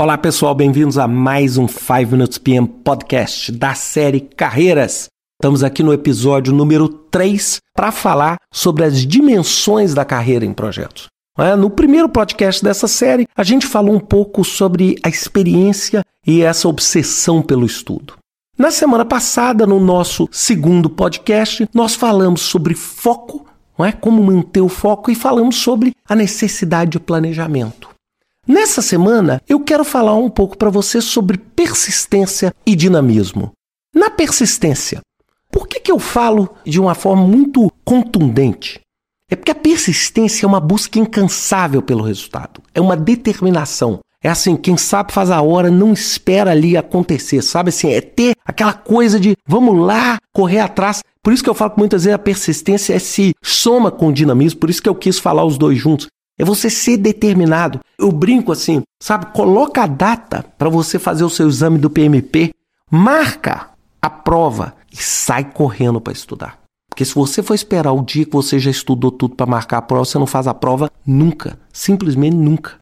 Olá pessoal, bem-vindos a mais um 5 Minutes PM Podcast da série Carreiras. Estamos aqui no episódio número 3 para falar sobre as dimensões da carreira em projetos. É, no primeiro podcast dessa série, a gente falou um pouco sobre a experiência e essa obsessão pelo estudo. Na semana passada, no nosso segundo podcast, nós falamos sobre foco, não é? como manter o foco, e falamos sobre a necessidade de planejamento. Nessa semana, eu quero falar um pouco para você sobre persistência e dinamismo. Na persistência, por que, que eu falo de uma forma muito contundente? É porque a persistência é uma busca incansável pelo resultado, é uma determinação. É assim, quem sabe faz a hora, não espera ali acontecer, sabe assim? É ter aquela coisa de vamos lá, correr atrás. Por isso que eu falo que muitas vezes a persistência é se soma com o dinamismo, por isso que eu quis falar os dois juntos. É você ser determinado. Eu brinco assim, sabe? Coloca a data para você fazer o seu exame do PMP, marca a prova e sai correndo para estudar. Porque se você for esperar o dia que você já estudou tudo para marcar a prova, você não faz a prova nunca, simplesmente nunca.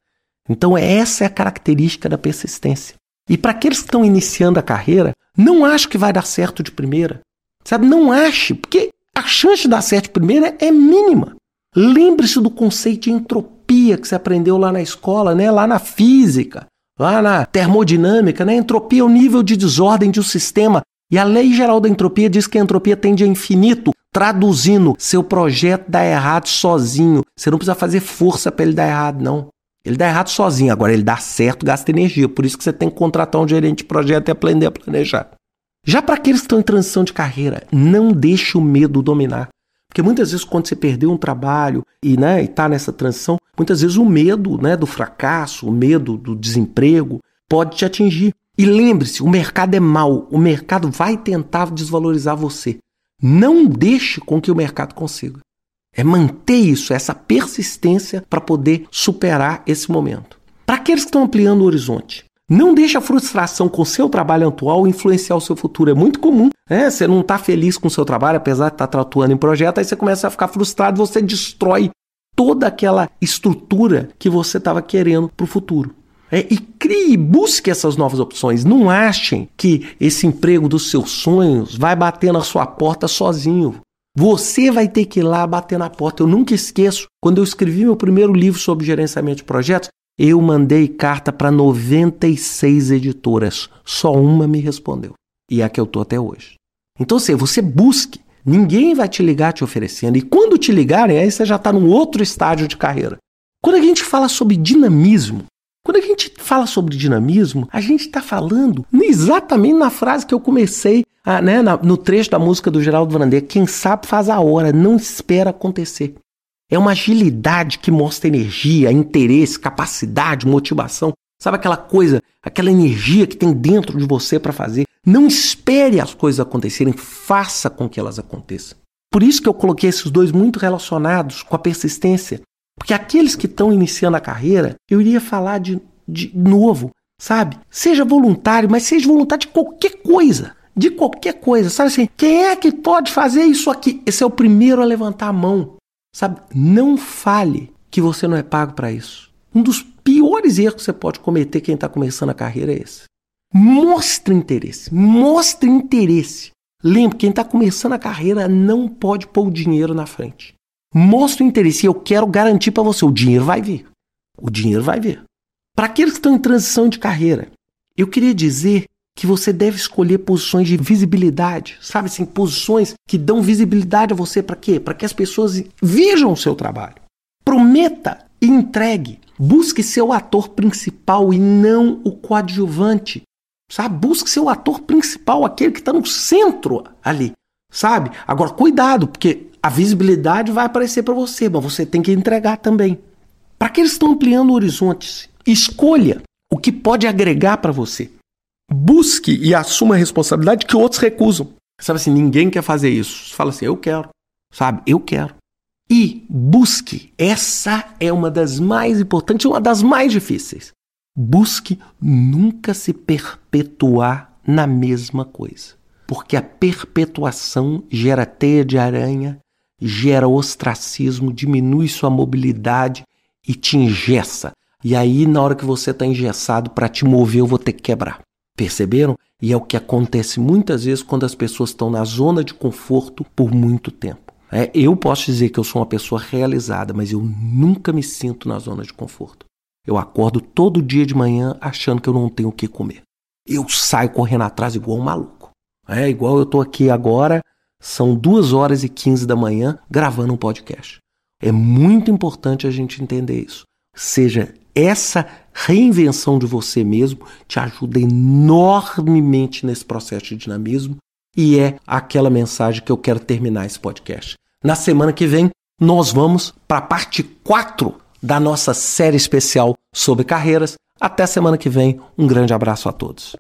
Então essa é a característica da persistência. E para aqueles que estão iniciando a carreira, não acho que vai dar certo de primeira. Sabe? Não ache, porque a chance de dar certo de primeira é mínima. Lembre-se do conceito de entropia que você aprendeu lá na escola, né? lá na física, lá na termodinâmica. Né? Entropia é o nível de desordem de um sistema. E a lei geral da entropia diz que a entropia tende a infinito. Traduzindo, seu projeto dá errado sozinho. Você não precisa fazer força para ele dar errado, não. Ele dá errado sozinho. Agora, ele dá certo, gasta energia. Por isso que você tem que contratar um gerente de projeto e aprender a planejar. Já para aqueles que estão em transição de carreira, não deixe o medo dominar. Porque muitas vezes quando você perdeu um trabalho e né, está nessa transição, muitas vezes o medo né, do fracasso, o medo do desemprego pode te atingir. E lembre-se, o mercado é mau, o mercado vai tentar desvalorizar você. Não deixe com que o mercado consiga. É manter isso, essa persistência para poder superar esse momento. Para aqueles que estão ampliando o horizonte, não deixe a frustração com o seu trabalho atual influenciar o seu futuro. É muito comum, né? Você não está feliz com o seu trabalho, apesar de estar tá atuando em projeto, aí você começa a ficar frustrado, você destrói toda aquela estrutura que você estava querendo para o futuro. É, e crie, busque essas novas opções. Não achem que esse emprego dos seus sonhos vai bater na sua porta sozinho. Você vai ter que ir lá bater na porta. Eu nunca esqueço, quando eu escrevi meu primeiro livro sobre gerenciamento de projetos, eu mandei carta para 96 editoras, só uma me respondeu. E é a que eu tô até hoje. Então, assim, você busque. Ninguém vai te ligar te oferecendo. E quando te ligarem, aí você já está num outro estágio de carreira. Quando a gente fala sobre dinamismo, quando a gente fala sobre dinamismo, a gente está falando exatamente na frase que eu comecei, a, né, na, no trecho da música do Geraldo Vander, quem sabe faz a hora, não espera acontecer. É uma agilidade que mostra energia, interesse, capacidade, motivação. Sabe aquela coisa, aquela energia que tem dentro de você para fazer? Não espere as coisas acontecerem, faça com que elas aconteçam. Por isso que eu coloquei esses dois muito relacionados com a persistência. Porque aqueles que estão iniciando a carreira, eu iria falar de, de novo, sabe? Seja voluntário, mas seja voluntário de qualquer coisa. De qualquer coisa, sabe assim? Quem é que pode fazer isso aqui? Esse é o primeiro a levantar a mão. Sabe? Não fale que você não é pago para isso. Um dos piores erros que você pode cometer quem está começando a carreira é esse. Mostre interesse. Mostre interesse. Lembre, quem está começando a carreira não pode pôr o dinheiro na frente. Mostre interesse. Eu quero garantir para você: o dinheiro vai vir. O dinheiro vai vir. Para aqueles que estão em transição de carreira, eu queria dizer que você deve escolher posições de visibilidade, sabe assim, posições que dão visibilidade a você para quê? Para que as pessoas vejam o seu trabalho. Prometa e entregue. Busque ser o ator principal e não o coadjuvante. Sabe? Busque ser o ator principal, aquele que está no centro ali. Sabe? Agora, cuidado, porque a visibilidade vai aparecer para você, mas você tem que entregar também. Para que eles estão ampliando horizontes, escolha o que pode agregar para você. Busque e assuma a responsabilidade que outros recusam. Sabe assim, ninguém quer fazer isso. Você fala assim, eu quero. Sabe, eu quero. E busque. Essa é uma das mais importantes, uma das mais difíceis. Busque nunca se perpetuar na mesma coisa. Porque a perpetuação gera teia de aranha, gera ostracismo, diminui sua mobilidade e te engessa. E aí, na hora que você está engessado para te mover, eu vou ter que quebrar. Perceberam? E é o que acontece muitas vezes quando as pessoas estão na zona de conforto por muito tempo. É, eu posso dizer que eu sou uma pessoa realizada, mas eu nunca me sinto na zona de conforto. Eu acordo todo dia de manhã achando que eu não tenho o que comer. Eu saio correndo atrás igual um maluco. É igual eu estou aqui agora, são duas horas e quinze da manhã gravando um podcast. É muito importante a gente entender isso. Seja essa reinvenção de você mesmo te ajuda enormemente nesse processo de dinamismo e é aquela mensagem que eu quero terminar esse podcast. Na semana que vem, nós vamos para a parte 4 da nossa série especial sobre carreiras. Até semana que vem, um grande abraço a todos.